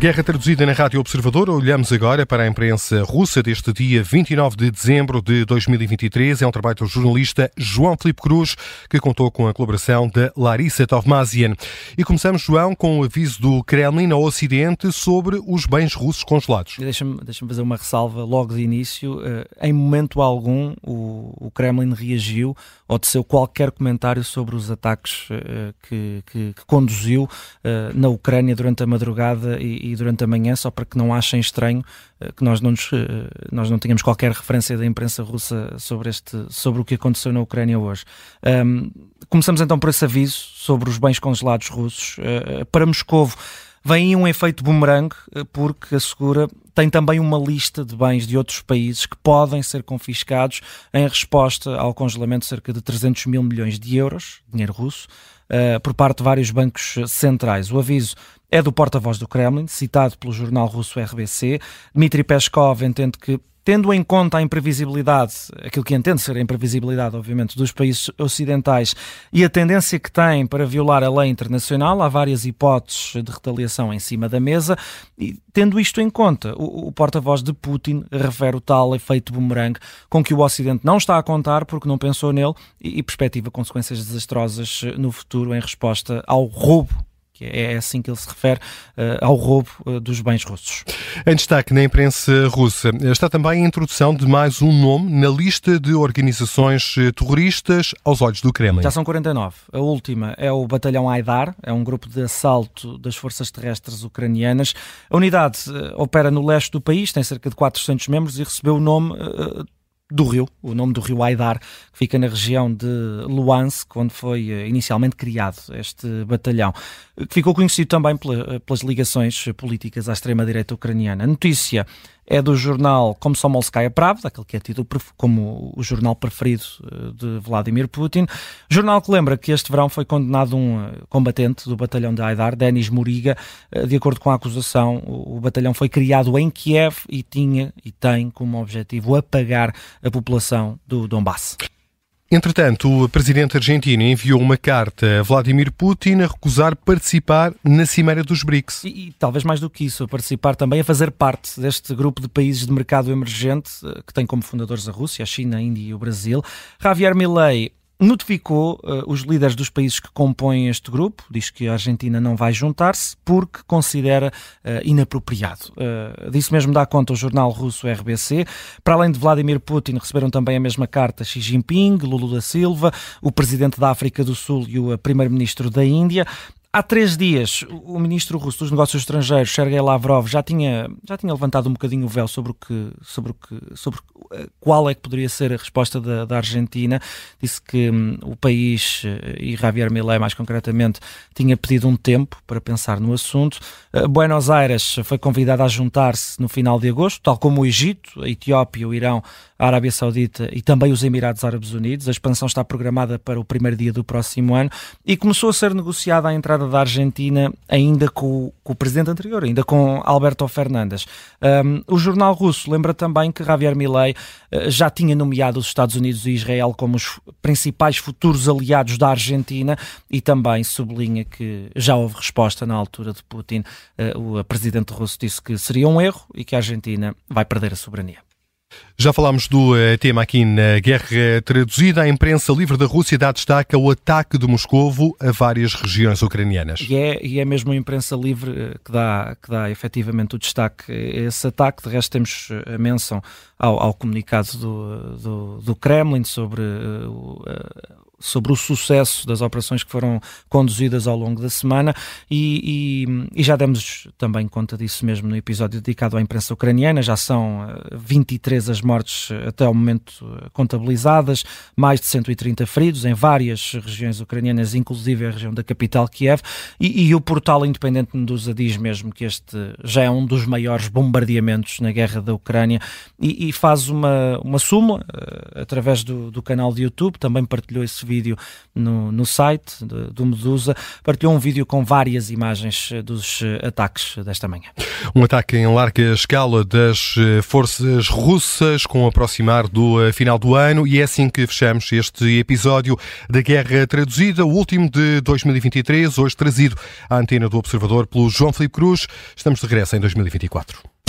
Guerra traduzida na Rádio Observador. Olhamos agora para a imprensa russa deste dia 29 de dezembro de 2023. É um trabalho do jornalista João Filipe Cruz, que contou com a colaboração da Larissa Tovmazian. E começamos, João, com o aviso do Kremlin ao Ocidente sobre os bens russos congelados. Deixa-me deixa fazer uma ressalva logo de início. Eh, em momento algum, o, o Kremlin reagiu ou teceu qualquer comentário sobre os ataques eh, que, que, que conduziu eh, na Ucrânia durante a madrugada e durante a manhã, só para que não achem estranho uh, que nós não, nos, uh, nós não tínhamos qualquer referência da imprensa russa sobre, este, sobre o que aconteceu na Ucrânia hoje. Um, começamos então por esse aviso sobre os bens congelados russos. Uh, para Moscovo vem um efeito boomerang, porque assegura tem também uma lista de bens de outros países que podem ser confiscados em resposta ao congelamento de cerca de 300 mil milhões de euros, dinheiro russo, uh, por parte de vários bancos centrais. O aviso é do porta-voz do Kremlin, citado pelo jornal russo RBC. Dmitry Peskov entende que tendo em conta a imprevisibilidade, aquilo que entende ser a imprevisibilidade, obviamente, dos países ocidentais e a tendência que têm para violar a lei internacional, há várias hipóteses de retaliação em cima da mesa, e tendo isto em conta, o, o porta-voz de Putin refere o tal efeito boomerang com que o Ocidente não está a contar porque não pensou nele e, e perspectiva consequências desastrosas no futuro em resposta ao roubo que é assim que ele se refere uh, ao roubo uh, dos bens russos. Em destaque na imprensa russa está também a introdução de mais um nome na lista de organizações eh, terroristas aos olhos do Kremlin. Já são 49. A última é o Batalhão Aidar, é um grupo de assalto das forças terrestres ucranianas. A unidade opera no leste do país, tem cerca de 400 membros e recebeu o nome do rio, o nome do rio Aidar, que fica na região de Luansk, onde foi eh, inicialmente criado este batalhão, que ficou conhecido também pelas ligações políticas à extrema-direita ucraniana. A notícia é do jornal Komsomolskaya Pravda, aquele que é tido como o jornal preferido eh, de Vladimir Putin. Jornal que lembra que este verão foi condenado um eh, combatente do batalhão de Aidar, Denis Muriga. Eh, de acordo com a acusação, o batalhão foi criado em Kiev e tinha e tem como objetivo apagar a população do Donbass. Entretanto, o presidente argentino enviou uma carta a Vladimir Putin a recusar participar na Cimeira dos BRICS. E, e, talvez mais do que isso, a participar também, a fazer parte deste grupo de países de mercado emergente, eh, que tem como fundadores a Rússia, a China, a Índia e o Brasil. Javier Milei notificou uh, os líderes dos países que compõem este grupo, diz que a Argentina não vai juntar-se porque considera uh, inapropriado. Uh, disso mesmo dá conta o jornal russo RBC. Para além de Vladimir Putin, receberam também a mesma carta Xi Jinping, Lula da Silva, o presidente da África do Sul e o primeiro-ministro da Índia. Há três dias, o ministro russo dos Negócios Estrangeiros, Sergei Lavrov, já tinha, já tinha levantado um bocadinho o véu sobre, o que, sobre, o que, sobre qual é que poderia ser a resposta da, da Argentina. Disse que hum, o país, eh, e Javier Milei mais concretamente, tinha pedido um tempo para pensar no assunto. Uh, Buenos Aires foi convidada a juntar-se no final de agosto, tal como o Egito, a Etiópia, o Irão, a Arábia Saudita e também os Emirados Árabes Unidos. A expansão está programada para o primeiro dia do próximo ano e começou a ser negociada a entrada da Argentina ainda com, com o presidente anterior, ainda com Alberto Fernandes. Um, o jornal russo lembra também que Javier Milei uh, já tinha nomeado os Estados Unidos e Israel como os principais futuros aliados da Argentina e também sublinha que já houve resposta na altura de Putin. Uh, o presidente russo disse que seria um erro e que a Argentina vai perder a soberania. Já falámos do uh, tema aqui na Guerra Traduzida. A imprensa livre da Rússia dá destaque ao ataque de Moscovo a várias regiões ucranianas. E é, e é mesmo a imprensa livre uh, que dá, que dá efetivamente o destaque a esse ataque. De resto, temos a menção ao, ao comunicado do, do, do, Kremlin sobre uh, sobre o sucesso das operações que foram conduzidas ao longo da semana e, e, e, já demos também conta disso mesmo no episódio dedicado à imprensa ucraniana. Já são 23 eh, as mortes eh, até ao momento eh, contabilizadas, mais de 130 feridos em várias regiões ucranianas, inclusive a região da capital Kiev. E, e o portal independente Medusa diz mesmo que este já é um dos maiores bombardeamentos na guerra da Ucrânia e, faz uma, uma súmula através do, do canal de YouTube, também partilhou esse vídeo no, no site do Medusa, partilhou um vídeo com várias imagens dos ataques desta manhã. Um ataque em larga escala das forças russas com o aproximar do final do ano e é assim que fechamos este episódio da Guerra Traduzida, o último de 2023, hoje trazido à antena do Observador pelo João Felipe Cruz. Estamos de regresso em 2024.